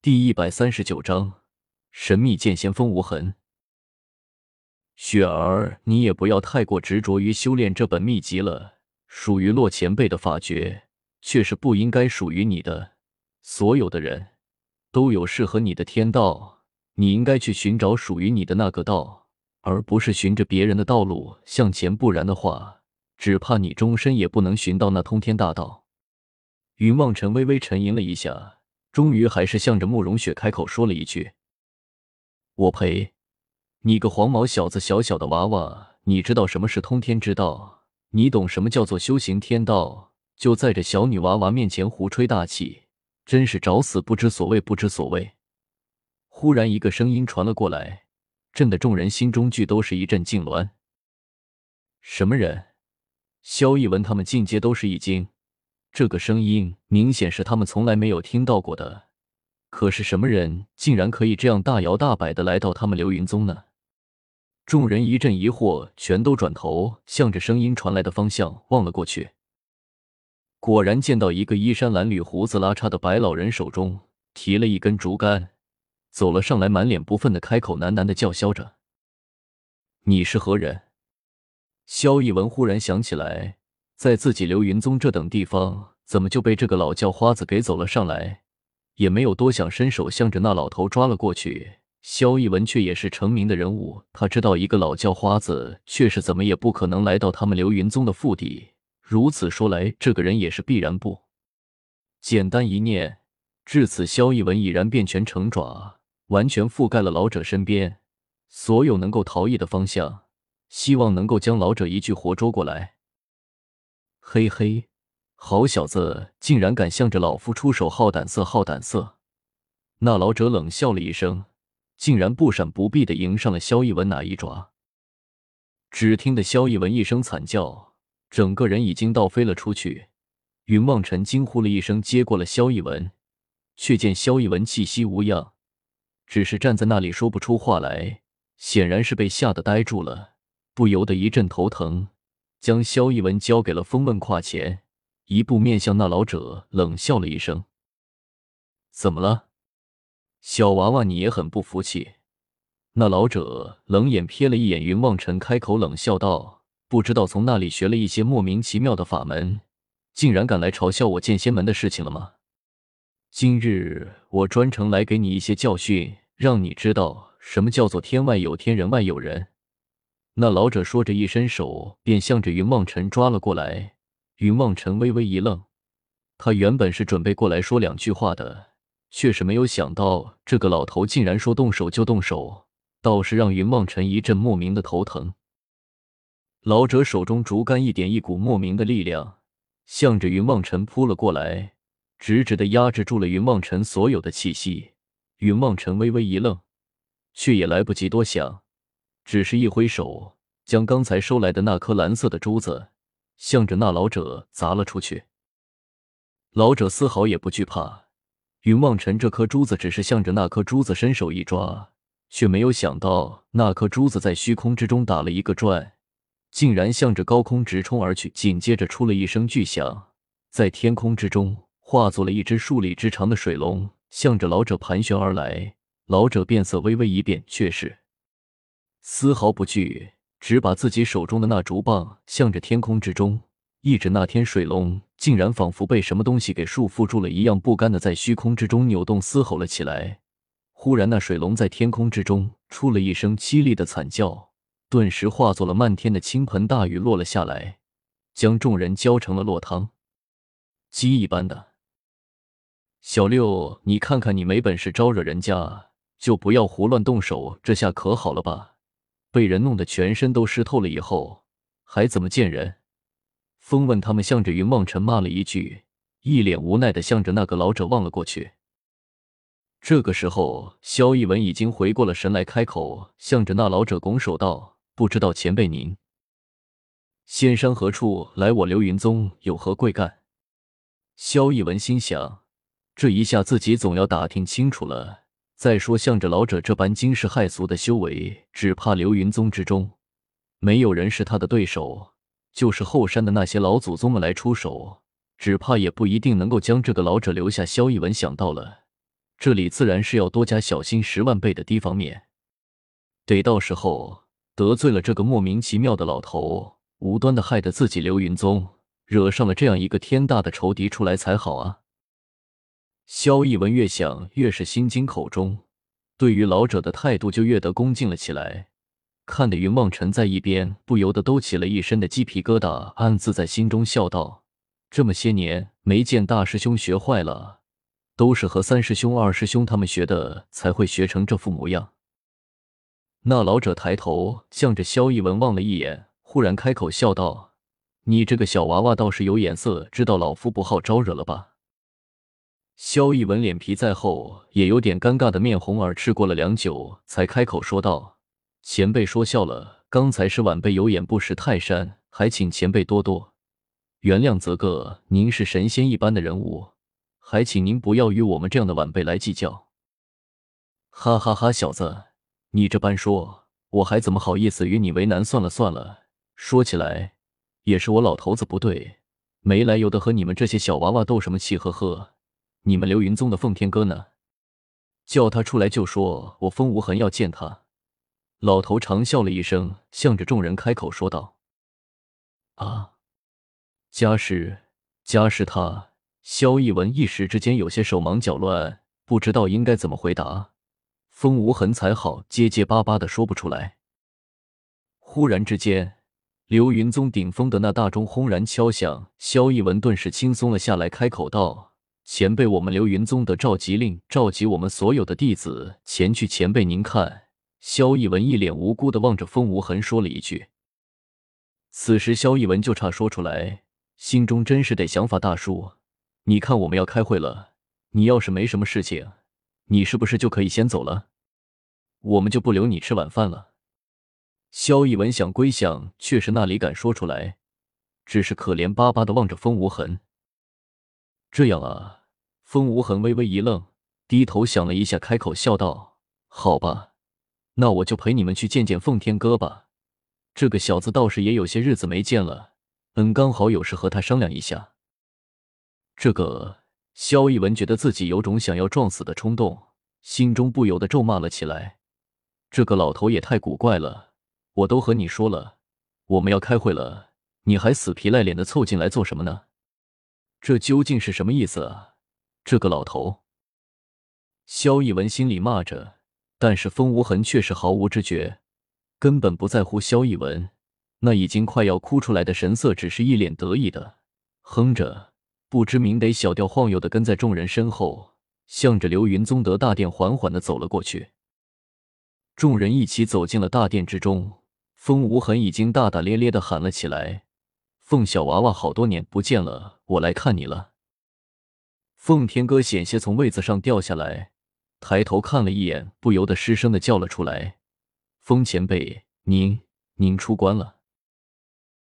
第一百三十九章，神秘剑仙风无痕。雪儿，你也不要太过执着于修炼这本秘籍了。属于洛前辈的法诀，却是不应该属于你的。所有的人都有适合你的天道，你应该去寻找属于你的那个道，而不是循着别人的道路向前。不然的话，只怕你终身也不能寻到那通天大道。云望尘微微沉吟了一下，终于还是向着慕容雪开口说了一句：“我呸！”你个黄毛小子，小小的娃娃，你知道什么是通天之道？你懂什么叫做修行天道？就在这小女娃娃面前胡吹大气，真是找死！不知所谓，不知所谓。忽然，一个声音传了过来，震得众人心中俱都是一阵痉挛。什么人？萧逸文他们进阶都是一惊，这个声音明显是他们从来没有听到过的。可是什么人竟然可以这样大摇大摆的来到他们流云宗呢？众人一阵疑惑，全都转头向着声音传来的方向望了过去。果然见到一个衣衫褴褛、胡子拉碴的白老人，手中提了一根竹竿，走了上来，满脸不忿的开口喃喃的叫嚣着：“你是何人？”萧逸文忽然想起来，在自己流云宗这等地方，怎么就被这个老叫花子给走了上来？也没有多想，伸手向着那老头抓了过去。萧逸文却也是成名的人物，他知道一个老叫花子却是怎么也不可能来到他们流云宗的腹地。如此说来，这个人也是必然不。简单一念，至此，萧逸文已然变拳成爪，完全覆盖了老者身边所有能够逃逸的方向，希望能够将老者一具活捉过来。嘿嘿，好小子，竟然敢向着老夫出手，好胆色，好胆色！那老者冷笑了一声。竟然不闪不避的迎上了萧逸文那一爪，只听得萧逸文一声惨叫，整个人已经倒飞了出去。云望尘惊呼了一声，接过了萧逸文，却见萧逸文气息无恙，只是站在那里说不出话来，显然是被吓得呆住了，不由得一阵头疼，将萧逸文交给了风问胯前，一步面向那老者，冷笑了一声：“怎么了？”小娃娃，你也很不服气。那老者冷眼瞥了一眼云望尘，开口冷笑道：“不知道从那里学了一些莫名其妙的法门，竟然敢来嘲笑我剑仙门的事情了吗？今日我专程来给你一些教训，让你知道什么叫做天外有天，人外有人。”那老者说着，一伸手便向着云望尘抓了过来。云望尘微微一愣，他原本是准备过来说两句话的。却是没有想到，这个老头竟然说动手就动手，倒是让云望尘一阵莫名的头疼。老者手中竹竿一点，一股莫名的力量向着云望尘扑了过来，直直的压制住了云望尘所有的气息。云望尘微微一愣，却也来不及多想，只是一挥手，将刚才收来的那颗蓝色的珠子向着那老者砸了出去。老者丝毫也不惧怕。云望尘这颗珠子只是向着那颗珠子伸手一抓，却没有想到那颗珠子在虚空之中打了一个转，竟然向着高空直冲而去。紧接着出了一声巨响，在天空之中化作了一只数里之长的水龙，向着老者盘旋而来。老者变色微微一变，却是丝毫不惧，只把自己手中的那竹棒向着天空之中一指，那天水龙。竟然仿佛被什么东西给束缚住了一样，不甘的在虚空之中扭动嘶吼了起来。忽然，那水龙在天空之中出了一声凄厉的惨叫，顿时化作了漫天的倾盆大雨落了下来，将众人浇成了落汤鸡一般的。小六，你看看你没本事招惹人家，就不要胡乱动手，这下可好了吧？被人弄得全身都湿透了以后，还怎么见人？风问他们，向着云望尘骂了一句，一脸无奈的向着那个老者望了过去。这个时候，萧逸文已经回过了神来，开口向着那老者拱手道：“不知道前辈您仙山何处来？我流云宗有何贵干？”萧逸文心想，这一下自己总要打听清楚了再说。向着老者这般惊世骇俗的修为，只怕流云宗之中没有人是他的对手。就是后山的那些老祖宗们来出手，只怕也不一定能够将这个老者留下。萧逸文想到了，这里自然是要多加小心十万倍的提防面，得到时候得罪了这个莫名其妙的老头，无端的害得自己流云宗惹上了这样一个天大的仇敌出来才好啊！萧逸文越想越是心惊口中，对于老者的态度就越得恭敬了起来，看得云望尘在一边不由得都起了一身的鸡皮疙瘩，暗自在心中笑道：这么些年没见大师兄学坏了。都是和三师兄、二师兄他们学的，才会学成这副模样。那老者抬头向着萧逸文望了一眼，忽然开口笑道：“你这个小娃娃倒是有眼色，知道老夫不好招惹了吧？”萧逸文脸皮再厚，也有点尴尬的面红耳赤，过了良久，才开口说道：“前辈说笑了，刚才是晚辈有眼不识泰山，还请前辈多多原谅。则个，您是神仙一般的人物。”还请您不要与我们这样的晚辈来计较。哈哈哈，小子，你这般说，我还怎么好意思与你为难？算了算了，说起来也是我老头子不对，没来由的和你们这些小娃娃斗什么气？呵呵，你们流云宗的奉天哥呢？叫他出来就说我风无痕要见他。老头长笑了一声，向着众人开口说道：“啊，家是家是他。”萧逸文一时之间有些手忙脚乱，不知道应该怎么回答。风无痕才好，结结巴巴的说不出来。忽然之间，流云宗顶峰的那大钟轰然敲响，萧逸文顿时轻松了下来，开口道：“前辈，我们流云宗的召集令，召集我们所有的弟子前去。前辈，您看。”萧逸文一脸无辜的望着风无痕，说了一句。此时，萧逸文就差说出来，心中真是得想法大叔。你看，我们要开会了。你要是没什么事情，你是不是就可以先走了？我们就不留你吃晚饭了。萧逸文想归想，却是那里敢说出来，只是可怜巴巴的望着风无痕。这样啊，风无痕微微一愣，低头想了一下，开口笑道：“好吧，那我就陪你们去见见奉天哥吧。这个小子倒是也有些日子没见了，嗯，刚好有事和他商量一下。”这个萧逸文觉得自己有种想要撞死的冲动，心中不由得咒骂了起来。这个老头也太古怪了！我都和你说了，我们要开会了，你还死皮赖脸的凑进来做什么呢？这究竟是什么意思啊？这个老头！萧逸文心里骂着，但是风无痕却是毫无知觉，根本不在乎萧逸文那已经快要哭出来的神色，只是一脸得意的哼着。不知名得小调晃悠的跟在众人身后，向着流云宗德大殿缓缓的走了过去。众人一起走进了大殿之中，风无痕已经大大咧咧的喊了起来：“凤小娃娃，好多年不见了，我来看你了。”奉天哥险些从位子上掉下来，抬头看了一眼，不由得失声的叫了出来：“风前辈，您您出关了。”